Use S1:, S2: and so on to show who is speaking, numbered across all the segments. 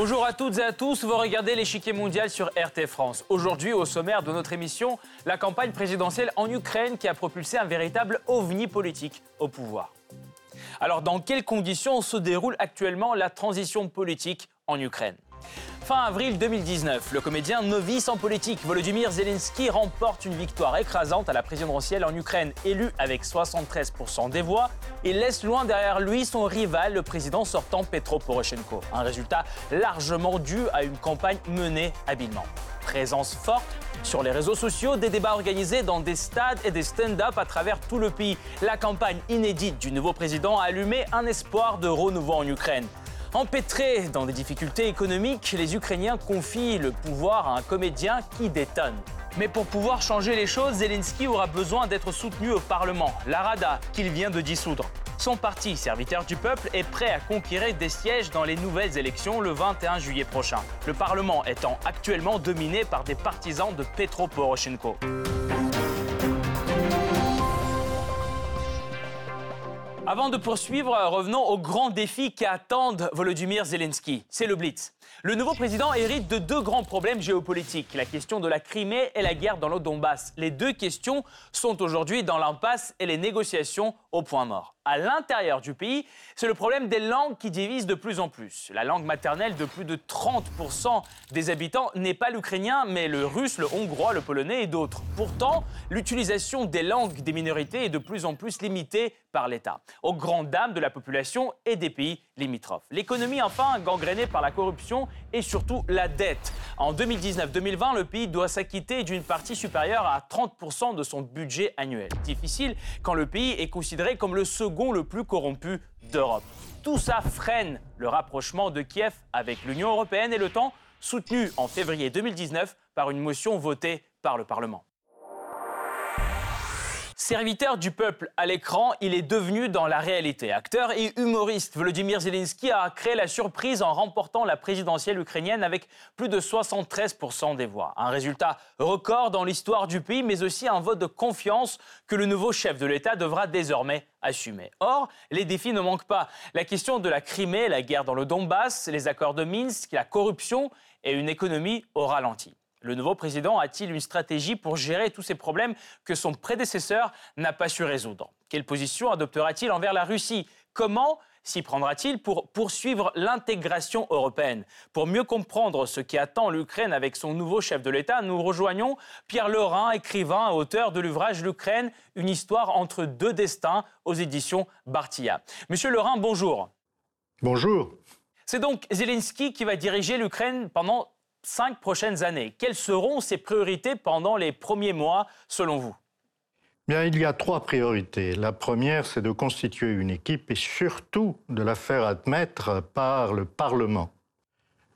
S1: Bonjour à toutes et à tous, vous regardez l'échiquier mondial sur RT France. Aujourd'hui, au sommaire de notre émission, la campagne présidentielle en Ukraine qui a propulsé un véritable ovni politique au pouvoir. Alors, dans quelles conditions se déroule actuellement la transition politique en Ukraine? Fin avril 2019, le comédien novice en politique Volodymyr Zelensky remporte une victoire écrasante à la présidentielle en Ukraine, élu avec 73% des voix, et laisse loin derrière lui son rival, le président sortant Petro Poroshenko. Un résultat largement dû à une campagne menée habilement. Présence forte sur les réseaux sociaux, des débats organisés dans des stades et des stand-up à travers tout le pays. La campagne inédite du nouveau président a allumé un espoir de renouveau en Ukraine. Empêtrés dans des difficultés économiques, les Ukrainiens confient le pouvoir à un comédien qui détonne. Mais pour pouvoir changer les choses, Zelensky aura besoin d'être soutenu au Parlement, la Rada, qu'il vient de dissoudre. Son parti, serviteur du peuple, est prêt à conquérir des sièges dans les nouvelles élections le 21 juillet prochain. Le Parlement étant actuellement dominé par des partisans de Petro Poroshenko. Avant de poursuivre, revenons aux grands défis qui attendent Volodymyr Zelensky. C'est le Blitz. Le nouveau président hérite de deux grands problèmes géopolitiques, la question de la Crimée et la guerre dans le Donbass. Les deux questions sont aujourd'hui dans l'impasse et les négociations au point mort à l'intérieur du pays, c'est le problème des langues qui divisent de plus en plus. La langue maternelle de plus de 30% des habitants n'est pas l'ukrainien, mais le russe, le hongrois, le polonais et d'autres. Pourtant, l'utilisation des langues des minorités est de plus en plus limitée par l'État, aux grandes dames de la population et des pays limitrophes. L'économie, enfin, gangrénée par la corruption et surtout la dette. En 2019-2020, le pays doit s'acquitter d'une partie supérieure à 30% de son budget annuel. Difficile quand le pays est considéré comme le second le plus corrompu d'Europe. Tout ça freine le rapprochement de Kiev avec l'Union européenne et temps soutenu en février 2019 par une motion votée par le Parlement. Serviteur du peuple à l'écran, il est devenu dans la réalité. Acteur et humoriste, Volodymyr Zelensky a créé la surprise en remportant la présidentielle ukrainienne avec plus de 73% des voix. Un résultat record dans l'histoire du pays, mais aussi un vote de confiance que le nouveau chef de l'État devra désormais assumer. Or, les défis ne manquent pas. La question de la Crimée, la guerre dans le Donbass, les accords de Minsk, la corruption et une économie au ralenti. Le nouveau président a-t-il une stratégie pour gérer tous ces problèmes que son prédécesseur n'a pas su résoudre? Quelle position adoptera-t-il envers la Russie? Comment s'y prendra-t-il pour poursuivre l'intégration européenne? Pour mieux comprendre ce qui attend l'Ukraine avec son nouveau chef de l'État, nous rejoignons Pierre Lorrain, écrivain et auteur de l'ouvrage L'Ukraine, une histoire entre deux destins aux éditions Bartilla. Monsieur Lorrain, bonjour.
S2: Bonjour.
S1: C'est donc Zelensky qui va diriger l'Ukraine pendant cinq prochaines années. Quelles seront ses priorités pendant les premiers mois, selon vous?
S2: Bien, il y a trois priorités. La première, c'est de constituer une équipe et surtout de la faire admettre par le Parlement.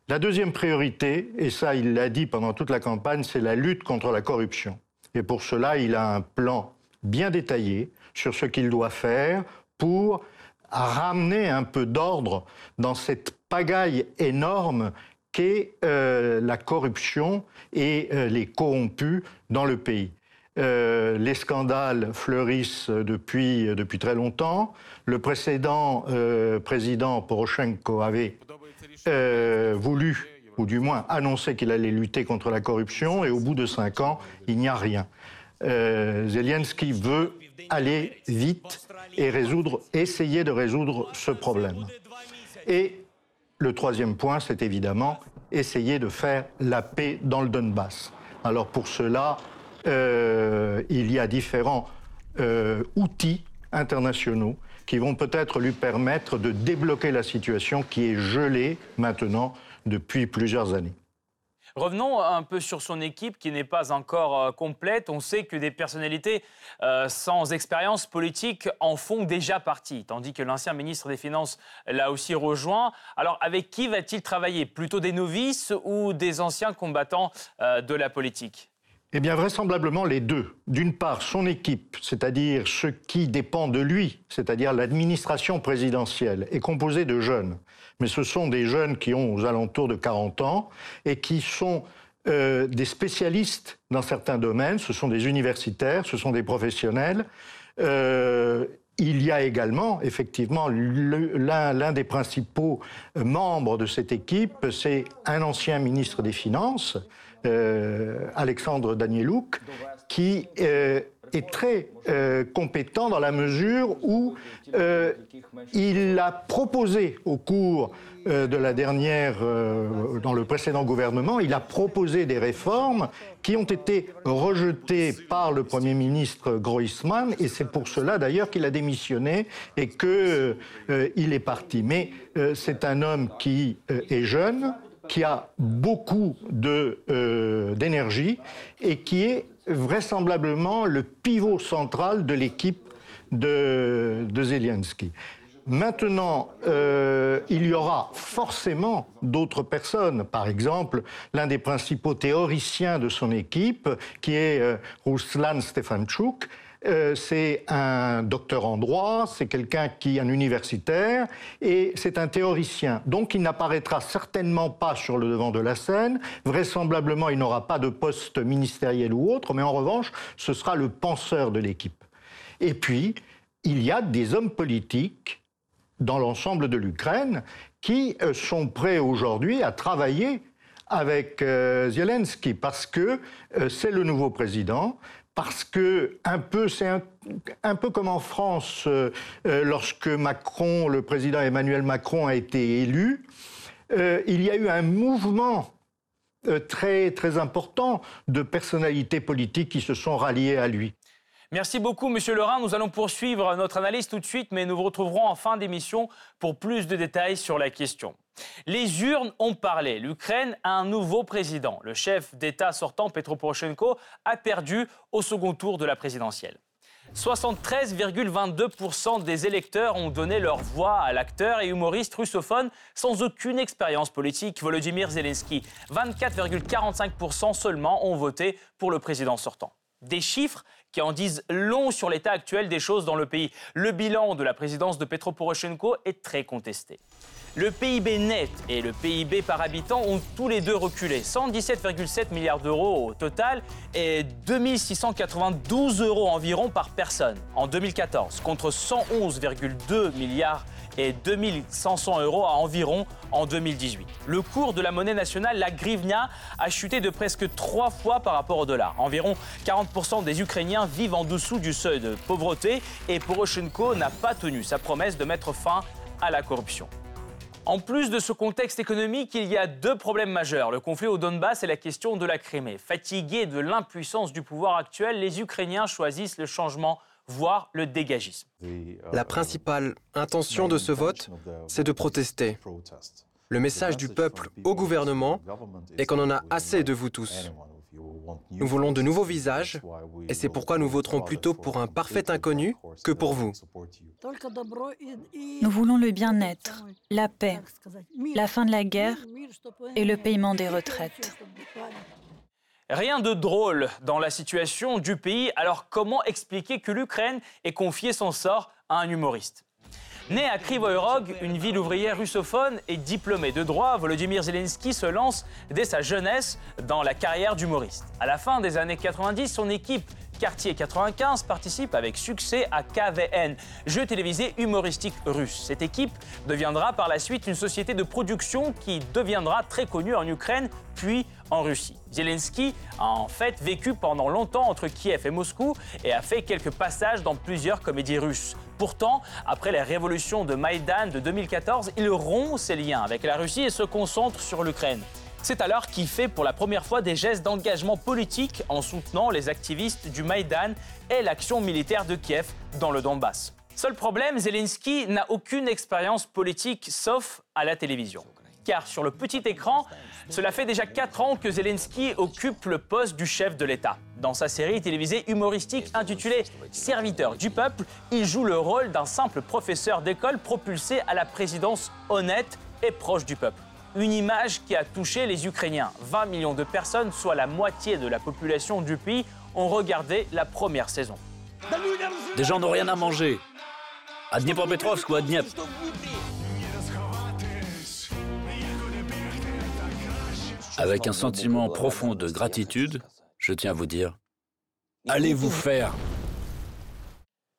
S2: La deuxième priorité, et ça il l'a dit pendant toute la campagne, c'est la lutte contre la corruption. Et pour cela, il a un plan bien détaillé sur ce qu'il doit faire pour ramener un peu d'ordre dans cette pagaille énorme qu'est euh, la corruption et euh, les corrompus dans le pays. Euh, les scandales fleurissent depuis, depuis très longtemps. Le précédent président Poroshenko avait voulu, ou du moins annoncé qu'il allait lutter contre la corruption, et au bout de cinq ans, il n'y a rien. Zelensky veut aller vite et essayer de résoudre ce problème. Et le troisième point, c'est évidemment essayer de faire la paix dans le Donbass. Alors pour cela, euh, il y a différents euh, outils internationaux qui vont peut-être lui permettre de débloquer la situation qui est gelée maintenant depuis plusieurs années.
S1: Revenons un peu sur son équipe qui n'est pas encore euh, complète. On sait que des personnalités euh, sans expérience politique en font déjà partie, tandis que l'ancien ministre des Finances l'a aussi rejoint. Alors avec qui va-t-il travailler? Plutôt des novices ou des anciens combattants euh, de la politique?
S2: Eh bien, vraisemblablement les deux. D'une part, son équipe, c'est-à-dire ce qui dépend de lui, c'est-à-dire l'administration présidentielle, est composée de jeunes. Mais ce sont des jeunes qui ont aux alentours de 40 ans et qui sont euh, des spécialistes dans certains domaines. Ce sont des universitaires, ce sont des professionnels. Euh, il y a également, effectivement, l'un des principaux membres de cette équipe, c'est un ancien ministre des Finances, Alexandre Danielouk, qui est très euh, compétent dans la mesure où euh, il a proposé au cours euh, de la dernière, dans le précédent gouvernement, il a proposé des réformes qui ont été rejetées par le Premier ministre Groisman, et c'est pour cela d'ailleurs qu'il a démissionné et qu'il il est parti. Mais c'est un homme qui est jeune, qui a beaucoup d'énergie et qui est vraisemblablement le pivot central de l'équipe de, Zelensky. Maintenant, euh, il y aura forcément d'autres personnes. Par exemple, l'un des principaux théoriciens de son équipe, qui est euh, Ruslan Stefanchuk, euh, c'est un docteur en droit, c'est quelqu'un qui est un universitaire et c'est un théoricien. Donc il n'apparaîtra certainement pas sur le devant de la scène. Vraisemblablement, il n'aura pas de poste ministériel ou autre, mais en revanche, ce sera le penseur de l'équipe. Et puis, il y a des hommes politiques dans l'ensemble de l'Ukraine qui euh, sont prêts aujourd'hui à travailler avec euh, Zelensky parce que c'est le nouveau président, parce que un peu, c'est un, peu comme en France, euh, euh, lorsque Macron, le président Emmanuel Macron a été élu, euh, il y a eu un mouvement très très important de personnalités politiques qui se sont ralliées à lui.
S1: Merci beaucoup, Monsieur Lerin. Nous allons poursuivre notre analyse tout de suite, mais nous vous retrouverons en fin d'émission pour plus de détails sur la question. Les urnes ont parlé. L'Ukraine a un nouveau président. Le chef d'État sortant, Petro Poroshenko, a perdu au second tour de la présidentielle. 73,22% des électeurs ont donné leur voix à l'acteur et humoriste russophone sans aucune expérience politique, Volodymyr Zelensky. 24,45% seulement ont voté pour le président sortant. Des chiffres qui en disent long sur l'état actuel des choses dans le pays. Le bilan de la présidence de Petro Poroshenko est très contesté. Le PIB net et le PIB par habitant ont tous les deux reculé. 117,7 milliards d'euros au total et 2692 euros environ par personne en 2014 contre 111,2 milliards et 2500 euros à environ en 2018. Le cours de la monnaie nationale, la grivnia, a chuté de presque trois fois par rapport au dollar. Environ 40% des Ukrainiens vivent en dessous du seuil de pauvreté et Poroshenko n'a pas tenu sa promesse de mettre fin à la corruption. En plus de ce contexte économique, il y a deux problèmes majeurs, le conflit au Donbass et la question de la Crimée. Fatigués de l'impuissance du pouvoir actuel, les Ukrainiens choisissent le changement, voire le dégagisme.
S3: La principale intention de ce vote, c'est de protester. Le message du peuple au gouvernement est qu'on en a assez de vous tous. Nous voulons de nouveaux visages et c'est pourquoi nous voterons plutôt pour un parfait inconnu que pour vous.
S4: Nous voulons le bien-être, la paix, la fin de la guerre et le paiement des retraites.
S1: Rien de drôle dans la situation du pays, alors comment expliquer que l'Ukraine ait confié son sort à un humoriste? Né à Krivoy Rog, une ville ouvrière russophone et diplômé de droit, Volodymyr Zelensky se lance dès sa jeunesse dans la carrière d'humoriste. À la fin des années 90, son équipe Quartier 95 participe avec succès à KVN, jeu télévisé humoristique russe. Cette équipe deviendra par la suite une société de production qui deviendra très connue en Ukraine puis Russie. Zelensky a en fait vécu pendant longtemps entre Kiev et Moscou et a fait quelques passages dans plusieurs comédies russes. Pourtant, après la révolution de Maïdan de 2014, il rompt ses liens avec la Russie et se concentre sur l'Ukraine. C'est alors qu'il fait pour la première fois des gestes d'engagement politique en soutenant les activistes du Maïdan et l'action militaire de Kiev dans le Donbass. Seul problème, Zelensky n'a aucune expérience politique sauf à la télévision. Car sur le petit écran, cela fait déjà 4 ans que Zelensky occupe le poste du chef de l'État. Dans sa série télévisée humoristique intitulée Serviteur du peuple, il joue le rôle d'un simple professeur d'école propulsé à la présidence honnête et proche du peuple. Une image qui a touché les Ukrainiens. 20 millions de personnes, soit la moitié de la population du pays, ont regardé la première saison.
S5: Des gens n'ont rien à manger. À Dniepropetrovsk ou à Dniep. Avec un sentiment profond de gratitude, je tiens à vous dire, allez vous faire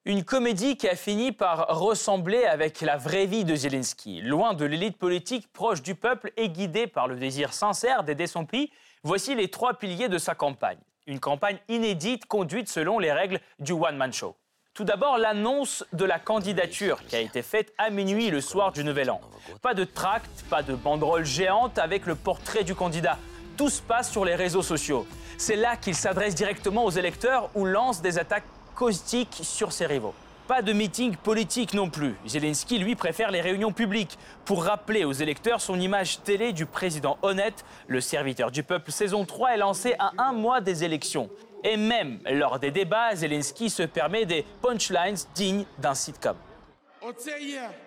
S1: Une comédie qui a fini par ressembler avec la vraie vie de Zelensky. Loin de l'élite politique proche du peuple et guidé par le désir sincère d'aider son pays, voici les trois piliers de sa campagne. Une campagne inédite conduite selon les règles du one-man show. Tout d'abord, l'annonce de la candidature qui a été faite à minuit le soir du Nouvel An. Pas de tract, pas de banderole géante avec le portrait du candidat. Tout se passe sur les réseaux sociaux. C'est là qu'il s'adresse directement aux électeurs ou lance des attaques caustique sur ses rivaux. Pas de meeting politique non plus. Zelensky, lui, préfère les réunions publiques pour rappeler aux électeurs son image télé du président honnête. Le serviteur du peuple saison 3 est lancé à un mois des élections. Et même lors des débats, Zelensky se permet des punchlines dignes d'un sitcom.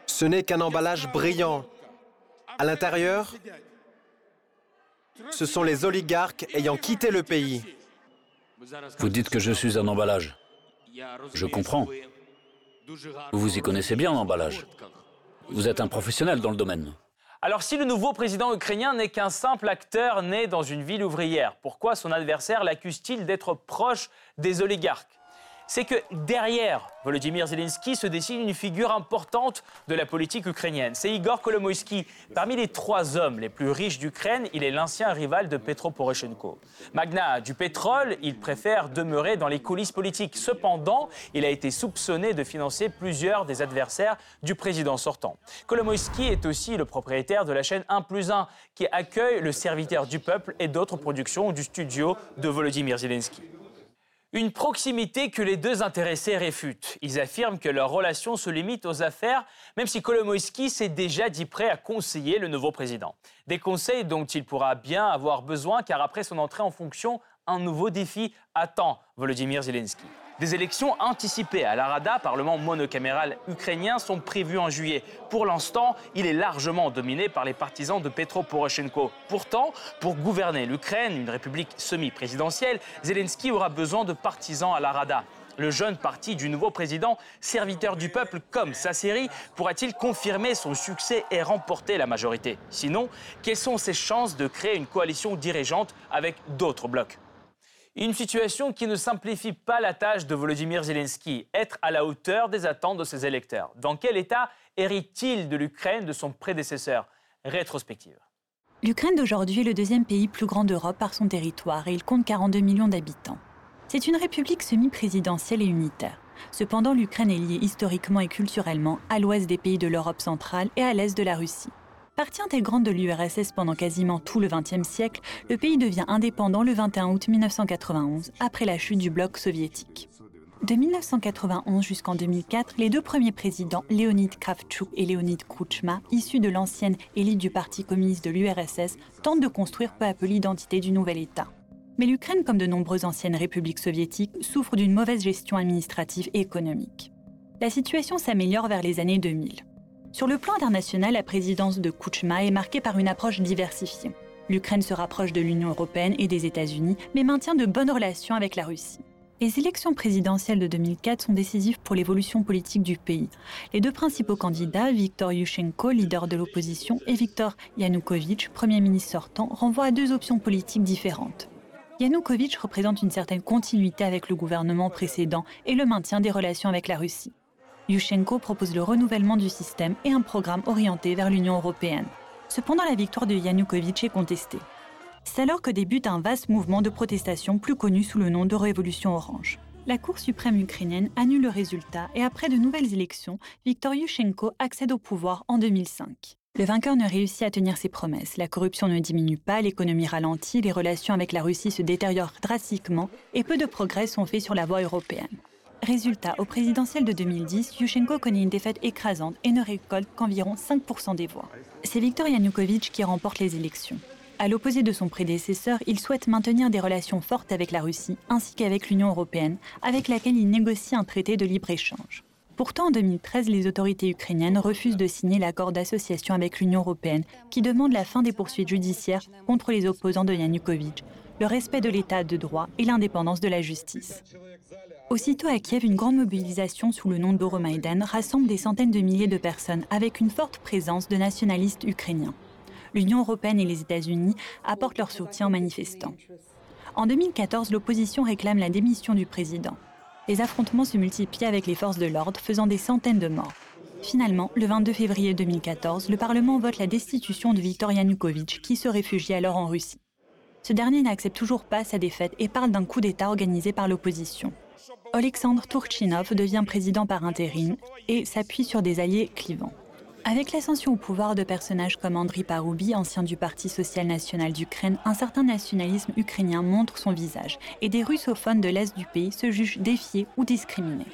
S3: Ce n'est qu'un emballage brillant. À l'intérieur, ce sont les oligarques ayant quitté le pays.
S5: Vous dites que je suis un emballage. Je comprends. Vous vous y connaissez bien en emballage. Vous êtes un professionnel dans le domaine.
S1: Alors si le nouveau président ukrainien n'est qu'un simple acteur né dans une ville ouvrière, pourquoi son adversaire l'accuse-t-il d'être proche des oligarques? C'est que derrière Volodymyr Zelensky se dessine une figure importante de la politique ukrainienne. C'est Igor Kolomoïski. Parmi les trois hommes les plus riches d'Ukraine, il est l'ancien rival de Petro Poroshenko. Magna du pétrole, il préfère demeurer dans les coulisses politiques. Cependant, il a été soupçonné de financer plusieurs des adversaires du président sortant. Kolomoïski est aussi le propriétaire de la chaîne 1 plus 1 qui accueille le serviteur du peuple et d'autres productions du studio de Volodymyr Zelensky. Une proximité que les deux intéressés réfutent. Ils affirment que leur relation se limite aux affaires, même si Kolomoïski s'est déjà dit prêt à conseiller le nouveau président. Des conseils dont il pourra bien avoir besoin, car après son entrée en fonction, un nouveau défi attend Volodymyr Zelensky. Des élections anticipées à la Rada, parlement monocaméral ukrainien, sont prévues en juillet. Pour l'instant, il est largement dominé par les partisans de Petro Poroshenko. Pourtant, pour gouverner l'Ukraine, une république semi-présidentielle, Zelensky aura besoin de partisans à la Rada. Le jeune parti du nouveau président, serviteur du peuple comme sa série, pourra-t-il confirmer son succès et remporter la majorité? Sinon, quelles sont ses chances de créer une coalition dirigeante avec d'autres blocs? Une situation qui ne simplifie pas la tâche de Volodymyr Zelensky, être à la hauteur des attentes de ses électeurs. Dans quel état hérite-t-il de l'Ukraine de son prédécesseur? Rétrospective.
S4: L'Ukraine d'aujourd'hui est le deuxième pays plus grand d'Europe par son territoire et il compte 42 millions d'habitants. C'est une république semi-présidentielle et unitaire. Cependant, l'Ukraine est liée historiquement et culturellement à l'ouest des pays de l'Europe centrale et à l'est de la Russie. Partie intégrante de l'URSS pendant quasiment tout le XXe siècle, le pays devient indépendant le 21 août 1991, après la chute du bloc soviétique. De 1991 jusqu'en 2004, les deux premiers présidents, Leonid Kravchuk et Leonid Kouchma, issus de l'ancienne élite du Parti communiste de l'URSS, tentent de construire peu à peu l'identité du nouvel État. Mais l'Ukraine, comme de nombreuses anciennes républiques soviétiques, souffre d'une mauvaise gestion administrative et économique. La situation s'améliore vers les années 2000. Sur le plan international, la présidence de Kouchma est marquée par une approche diversifiée. L'Ukraine se rapproche de l'Union européenne et des États-Unis, mais maintient de bonnes relations avec la Russie. Les élections présidentielles de 2004 sont décisives pour l'évolution politique du pays. Les deux principaux candidats, Viktor Yushchenko, leader de l'opposition, et Viktor Yanukovych, Premier ministre sortant, renvoient à deux options politiques différentes. Yanukovych représente une certaine continuité avec le gouvernement précédent et le maintien des relations avec la Russie. Yushchenko propose le renouvellement du système et un programme orienté vers l'Union européenne. Cependant, la victoire de Yanukovych est contestée. C'est alors que débute un vaste mouvement de protestation plus connu sous le nom de Révolution orange. La Cour suprême ukrainienne annule le résultat et après de nouvelles élections, Viktor Yushchenko accède au pouvoir en 2005. Le vainqueur ne réussit à tenir ses promesses. La corruption ne diminue pas, l'économie ralentit, les relations avec la Russie se détériorent drastiquement et peu de progrès sont faits sur la voie européenne. Résultat, au présidentiel de 2010, Yushchenko connaît une défaite écrasante et ne récolte qu'environ 5% des voix. C'est Viktor Yanukovych qui remporte les élections. À l'opposé de son prédécesseur, il souhaite maintenir des relations fortes avec la Russie ainsi qu'avec l'Union européenne, avec laquelle il négocie un traité de libre-échange. Pourtant, en 2013, les autorités ukrainiennes refusent de signer l'accord d'association avec l'Union européenne qui demande la fin des poursuites judiciaires contre les opposants de Yanukovych, le respect de l'état de droit et l'indépendance de la justice. Aussitôt à Kiev, une grande mobilisation sous le nom d'Euromaïdan rassemble des centaines de milliers de personnes avec une forte présence de nationalistes ukrainiens. L'Union européenne et les États-Unis apportent leur soutien aux manifestants. En 2014, l'opposition réclame la démission du président. Les affrontements se multiplient avec les forces de l'ordre, faisant des centaines de morts. Finalement, le 22 février 2014, le Parlement vote la destitution de Viktor Yanukovych, qui se réfugie alors en Russie. Ce dernier n'accepte toujours pas sa défaite et parle d'un coup d'État organisé par l'opposition. Alexandre Turchinov devient président par intérim et s'appuie sur des alliés clivants. Avec l'ascension au pouvoir de personnages comme Andriy Paroubi, ancien du Parti social national d'Ukraine, un certain nationalisme ukrainien montre son visage et des russophones de l'Est du pays se jugent défiés ou discriminés.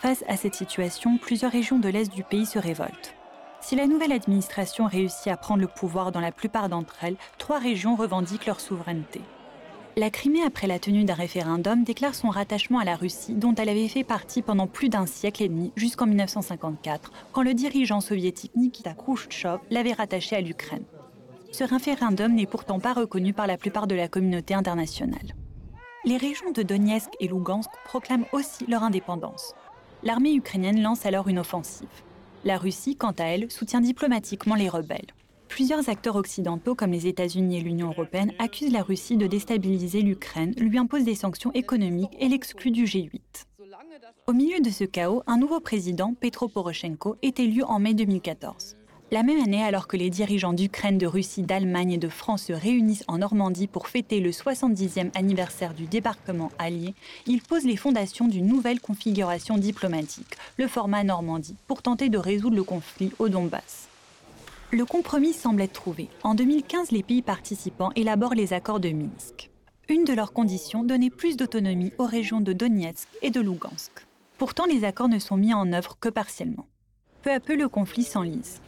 S4: Face à cette situation, plusieurs régions de l'Est du pays se révoltent. Si la nouvelle administration réussit à prendre le pouvoir dans la plupart d'entre elles, trois régions revendiquent leur souveraineté. La Crimée, après la tenue d'un référendum, déclare son rattachement à la Russie, dont elle avait fait partie pendant plus d'un siècle et demi, jusqu'en 1954, quand le dirigeant soviétique Nikita Khrouchtchev l'avait rattachée à l'Ukraine. Ce référendum n'est pourtant pas reconnu par la plupart de la communauté internationale. Les régions de Donetsk et Lugansk proclament aussi leur indépendance. L'armée ukrainienne lance alors une offensive. La Russie, quant à elle, soutient diplomatiquement les rebelles. Plusieurs acteurs occidentaux comme les États-Unis et l'Union européenne accusent la Russie de déstabiliser l'Ukraine, lui imposent des sanctions économiques et l'excluent du G8. Au milieu de ce chaos, un nouveau président, Petro Poroshenko, est élu en mai 2014. La même année, alors que les dirigeants d'Ukraine, de Russie, d'Allemagne et de France se réunissent en Normandie pour fêter le 70e anniversaire du débarquement allié, il pose les fondations d'une nouvelle configuration diplomatique, le format Normandie, pour tenter de résoudre le conflit au Donbass. Le compromis semble être trouvé. En 2015, les pays participants élaborent les accords de Minsk. Une de leurs conditions donnait plus d'autonomie aux régions de Donetsk et de Lugansk. Pourtant, les accords ne sont mis en œuvre que partiellement. Peu à peu, le conflit s'enlise.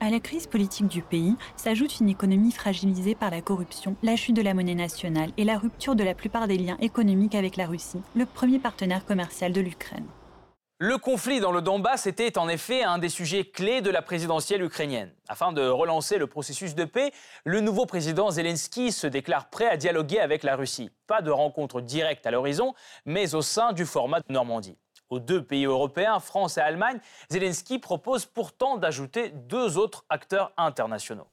S4: À la crise politique du pays s'ajoute une économie fragilisée par la corruption, la chute de la monnaie nationale et la rupture de la plupart des liens économiques avec la Russie, le premier partenaire commercial de l'Ukraine.
S1: Le conflit dans le Donbass était en effet un des sujets clés de la présidentielle ukrainienne. Afin de relancer le processus de paix, le nouveau président Zelensky se déclare prêt à dialoguer avec la Russie. Pas de rencontre directe à l'horizon, mais au sein du format Normandie. Aux deux pays européens, France et Allemagne, Zelensky propose pourtant d'ajouter deux autres acteurs internationaux.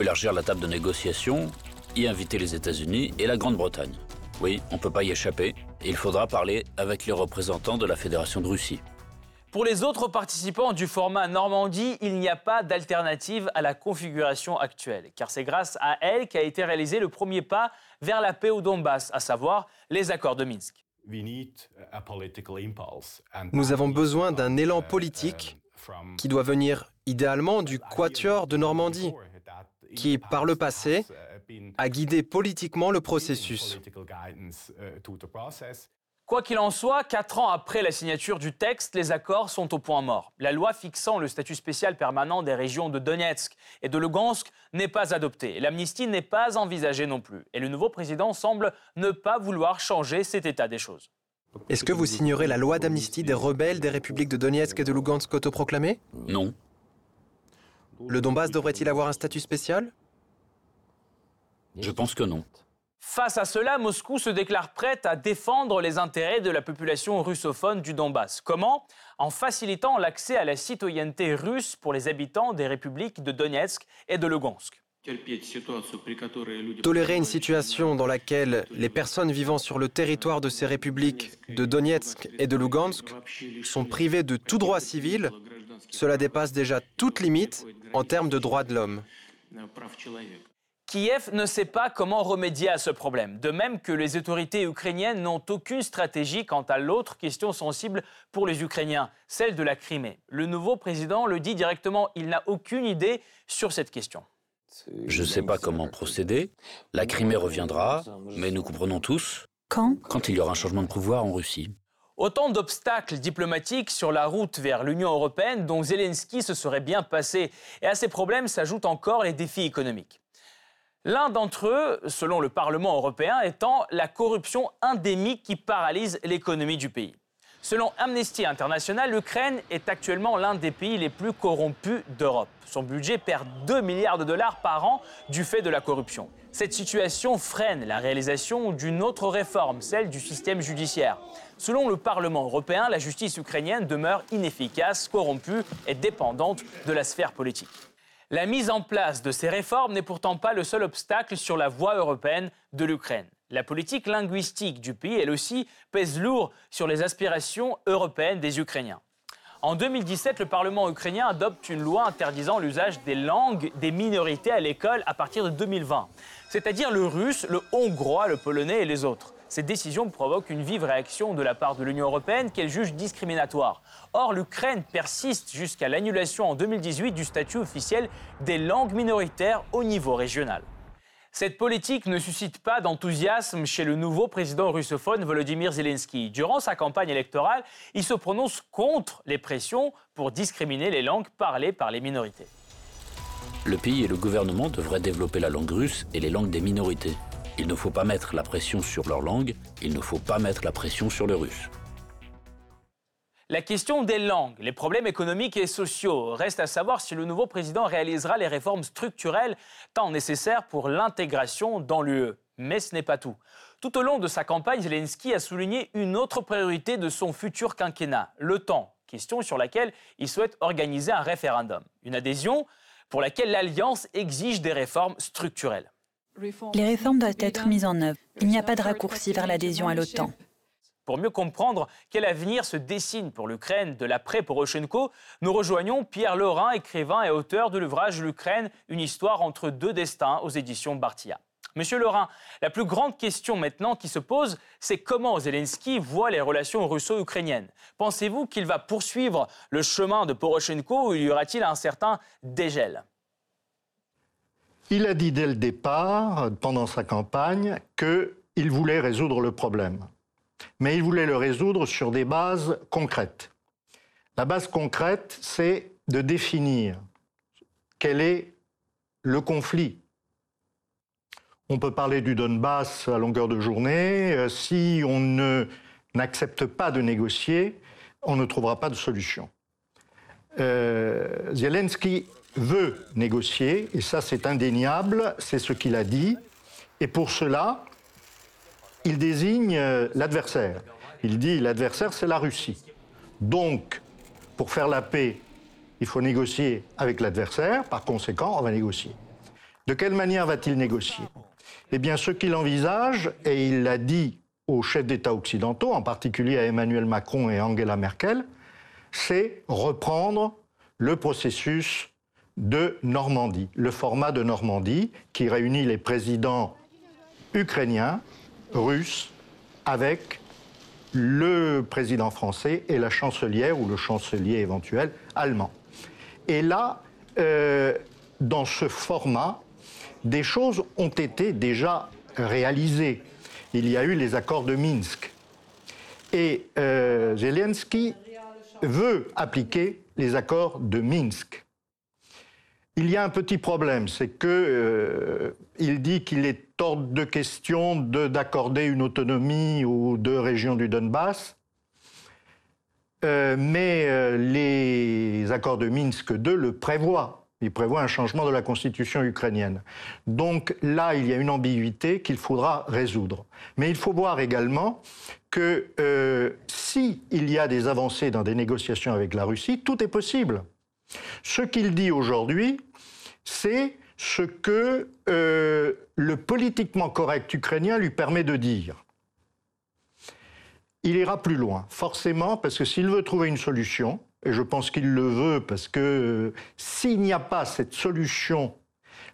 S5: Élargir la table de négociation, y inviter les États-Unis et la Grande-Bretagne. Oui, on ne peut pas y échapper. il faudra parler avec les représentants de la Fédération de Russie.
S1: Pour les autres participants du format Normandie, il n'y a pas d'alternative à la configuration actuelle, car c'est grâce à elle qu'a été réalisé le premier pas vers la paix au Donbass, à savoir les accords de Minsk.
S3: Nous avons besoin d'un élan politique qui doit venir idéalement du Quatuor de Normandie, qui, par le passé, a guidé politiquement le processus.
S1: Quoi qu'il en soit, quatre ans après la signature du texte, les accords sont au point mort. La loi fixant le statut spécial permanent des régions de Donetsk et de Lugansk n'est pas adoptée. L'amnistie n'est pas envisagée non plus. Et le nouveau président semble ne pas vouloir changer cet état des choses.
S3: Est-ce que vous signerez la loi d'amnistie des rebelles des républiques de Donetsk et de Lugansk autoproclamées?
S5: Non.
S3: Le Donbass devrait-il avoir un statut spécial?
S5: Je pense que non.
S1: Face à cela, Moscou se déclare prête à défendre les intérêts de la population russophone du Donbass. Comment? En facilitant l'accès à la citoyenneté russe pour les habitants des républiques de Donetsk et de Lugansk.
S3: Tolérer une situation dans laquelle les personnes vivant sur le territoire de ces républiques de Donetsk et de Lugansk sont privées de tout droit civil, cela dépasse déjà toute limite en termes de droits de l'homme.
S1: Kiev ne sait pas comment remédier à ce problème, de même que les autorités ukrainiennes n'ont aucune stratégie quant à l'autre question sensible pour les Ukrainiens, celle de la Crimée. Le nouveau président le dit directement, il n'a aucune idée sur cette question.
S5: Je ne sais pas comment procéder. La Crimée reviendra, mais nous comprenons tous.
S4: Quand?
S5: Quand il y aura un changement de pouvoir en Russie.
S1: Autant d'obstacles diplomatiques sur la route vers l'Union européenne dont Zelensky se serait bien passé. Et à ces problèmes s'ajoutent encore les défis économiques. L'un d'entre eux, selon le Parlement européen, étant la corruption endémique qui paralyse l'économie du pays. Selon Amnesty International, l'Ukraine est actuellement l'un des pays les plus corrompus d'Europe. Son budget perd 2 milliards de dollars par an du fait de la corruption. Cette situation freine la réalisation d'une autre réforme, celle du système judiciaire. Selon le Parlement européen, la justice ukrainienne demeure inefficace, corrompue et dépendante de la sphère politique. La mise en place de ces réformes n'est pourtant pas le seul obstacle sur la voie européenne de l'Ukraine. La politique linguistique du pays, elle aussi, pèse lourd sur les aspirations européennes des Ukrainiens. En 2017, le Parlement ukrainien adopte une loi interdisant l'usage des langues des minorités à l'école à partir de 2020, c'est-à-dire le russe, le hongrois, le polonais et les autres. Cette décision provoque une vive réaction de la part de l'Union européenne qu'elle juge discriminatoire. Or, l'Ukraine persiste jusqu'à l'annulation en 2018 du statut officiel des langues minoritaires au niveau régional. Cette politique ne suscite pas d'enthousiasme chez le nouveau président russophone Volodymyr Zelensky. Durant sa campagne électorale, il se prononce contre les pressions pour discriminer les langues parlées par les minorités.
S5: Le pays et le gouvernement devraient développer la langue russe et les langues des minorités. Il ne faut pas mettre la pression sur leur langue, il ne faut pas mettre la pression sur le russe.
S1: La question des langues, les problèmes économiques et sociaux, reste à savoir si le nouveau président réalisera les réformes structurelles tant nécessaires pour l'intégration dans l'UE. Mais ce n'est pas tout. Tout au long de sa campagne, Zelensky a souligné une autre priorité de son futur quinquennat, le temps, question sur laquelle il souhaite organiser un référendum. Une adhésion pour laquelle l'Alliance exige des réformes structurelles.
S4: Les réformes doivent être mises en œuvre. Il n'y a pas de raccourci vers l'adhésion à l'OTAN.
S1: Pour mieux comprendre quel avenir se dessine pour l'Ukraine de l'après-Poroshenko, nous rejoignons Pierre Laurin, écrivain et auteur de l'ouvrage L'Ukraine, une histoire entre deux destins aux éditions Bartia. Monsieur Laurin, la plus grande question maintenant qui se pose, c'est comment Zelensky voit les relations russo-ukrainiennes. Pensez-vous qu'il va poursuivre le chemin de Poroshenko ou y aura-t-il un certain dégel?
S2: Il a dit dès le départ, pendant sa campagne, qu'il voulait résoudre le problème mais il voulait le résoudre sur des bases concrètes. La base concrète, c'est de définir quel est le conflit. On peut parler du Donbass à longueur de journée. Euh, si on n'accepte pas de négocier, on ne trouvera pas de solution. Euh, Zelensky veut négocier, et ça c'est indéniable, c'est ce qu'il a dit. Et pour cela, il désigne euh, l'adversaire. Il dit l'adversaire, c'est la Russie. Donc, pour faire la paix, il faut négocier avec l'adversaire. Par conséquent, on va négocier. De quelle manière va-t-il négocier? Eh bien, ce qu'il envisage, et il l'a dit aux chefs d'État occidentaux, en particulier à Emmanuel Macron et Angela Merkel, c'est reprendre le processus de Normandie, le format de Normandie qui réunit les présidents ukrainiens, russe avec le président français et la chancelière ou le chancelier éventuel allemand. Et là, euh, dans ce format, des choses ont été déjà réalisées. Il y a eu les accords de Minsk. Et euh, Zelensky veut appliquer les accords de Minsk. Il y a un petit problème, c'est que euh, dit qu'il est hors de question d'accorder une autonomie aux deux régions du Donbass. Euh, mais euh, les accords de Minsk II le prévoient. Ils prévoient un changement de la constitution ukrainienne. Donc là, il y a une ambiguïté qu'il faudra résoudre. Mais il faut voir également que s'il y a des avancées dans des négociations avec la Russie, tout est possible. Ce qu'il dit aujourd'hui, c'est ce que euh, le politiquement correct ukrainien lui permet de dire. Il ira plus loin, forcément, parce que s'il veut trouver une solution, et je pense qu'il le veut, parce que euh, s'il n'y a pas cette solution,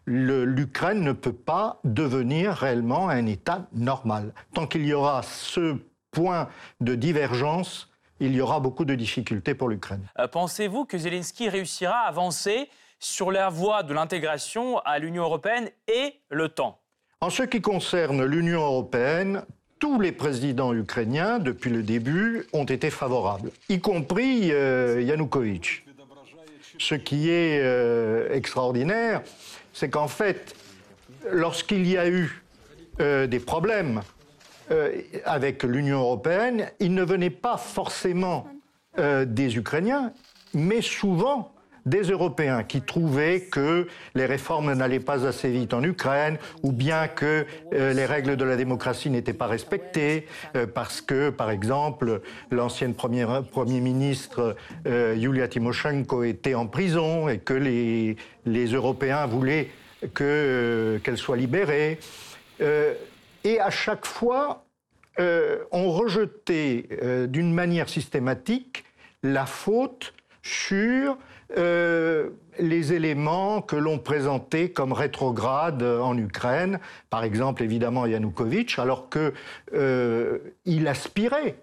S2: l'Ukraine ne peut pas devenir réellement un État normal. Tant qu'il y aura ce point de divergence, il y aura beaucoup de difficultés pour l'Ukraine.
S1: Euh, pensez-vous que Zelensky réussira à avancer sur la voie de l'intégration à l'Union européenne et l'OTAN?
S2: En ce qui concerne l'Union européenne, tous les présidents ukrainiens, depuis le début, ont été favorables, y compris euh, Yanukovych. Ce qui est euh, extraordinaire, c'est qu'en fait, lorsqu'il y a eu des problèmes euh, avec l'Union européenne, il ne venait pas forcément euh, des Ukrainiens, mais souvent des Européens qui trouvaient que les réformes n'allaient pas assez vite en Ukraine ou bien que euh, les règles de la démocratie n'étaient pas respectées parce que, par exemple, l'ancienne Premier ministre Yulia Tymoshenko était en prison et que les, les Européens voulaient qu'elle soit libérée. Et à chaque fois, euh, on rejetait euh, d'une manière systématique la faute sur euh, les éléments que l'on présentait comme rétrogrades en Ukraine, par exemple évidemment Yanukovych, alors qu'il aspirait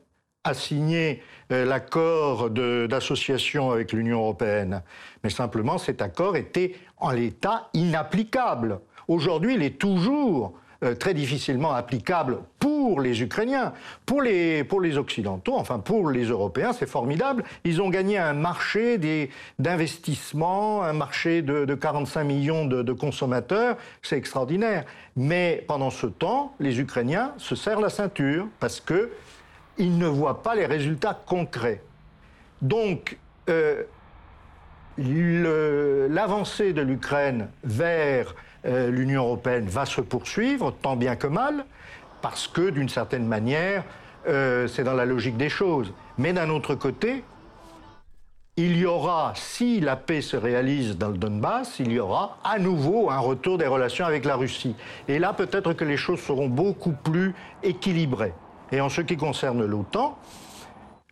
S2: à signer l'accord d'association avec l'Union européenne. Mais simplement, cet accord était en l'état inapplicable. Aujourd'hui, il est toujours euh, très difficilement applicable pour les Ukrainiens. Pour les, pour les Occidentaux, enfin pour les Européens, c'est formidable. Ils ont gagné un marché d'investissement, un marché de, 45 millions de, de consommateurs. C'est extraordinaire. Mais pendant ce temps, les Ukrainiens se serrent la ceinture parce que ils ne voient pas les résultats concrets. Donc, euh, l'avancée de l'Ukraine vers euh, l'Union européenne va se poursuivre, tant bien que mal, parce que d'une certaine manière, euh, c'est dans la logique des choses. Mais d'un autre côté, il y aura, si la paix se réalise dans le Donbass, il y aura à nouveau un retour des relations avec la Russie. Et là, peut-être que les choses seront beaucoup plus équilibrées. Et en ce qui concerne l'OTAN,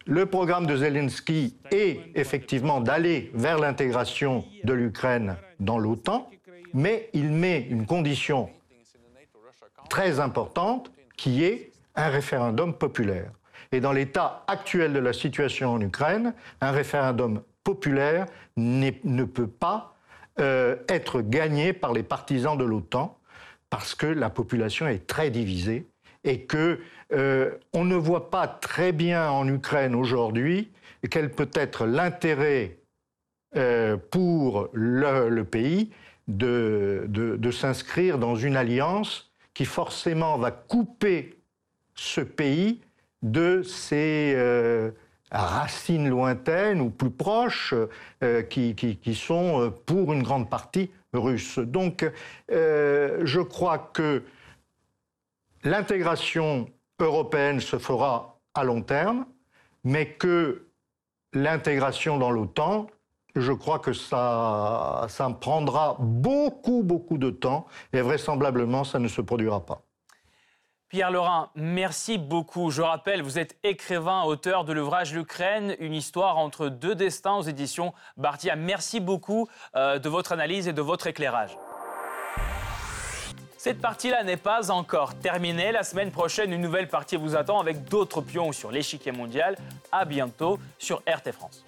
S2: le programme de Zelensky est effectivement d'aller vers l'intégration de l'Ukraine dans l'OTAN, mais il met une condition très importante qui est un référendum populaire. Et dans l'état actuel de la situation en Ukraine, un référendum populaire ne peut pas euh, être gagné par les partisans de l'OTAN parce que la population est très divisée et que euh, on ne voit pas très bien en Ukraine aujourd'hui quel peut être l'intérêt euh, pour le, pays de, de, s'inscrire dans une alliance qui forcément va couper ce pays de ses euh, racines lointaines ou plus proches qui, qui, qui, sont pour une grande partie russes. Donc je crois que l'intégration européenne se fera à long terme, mais que l'intégration dans l'OTAN, je crois que ça, ça prendra beaucoup, beaucoup de temps et vraisemblablement, ça ne se produira pas.
S1: Pierre Lorrain, merci beaucoup. Je rappelle, vous êtes écrivain, auteur de l'ouvrage L'Ukraine, une histoire entre deux destins aux éditions Bartia. Merci beaucoup euh, de votre analyse et de votre éclairage. Cette partie-là n'est pas encore terminée. La semaine prochaine, une nouvelle partie vous attend avec d'autres pions sur l'échiquier mondial. À bientôt sur RT France.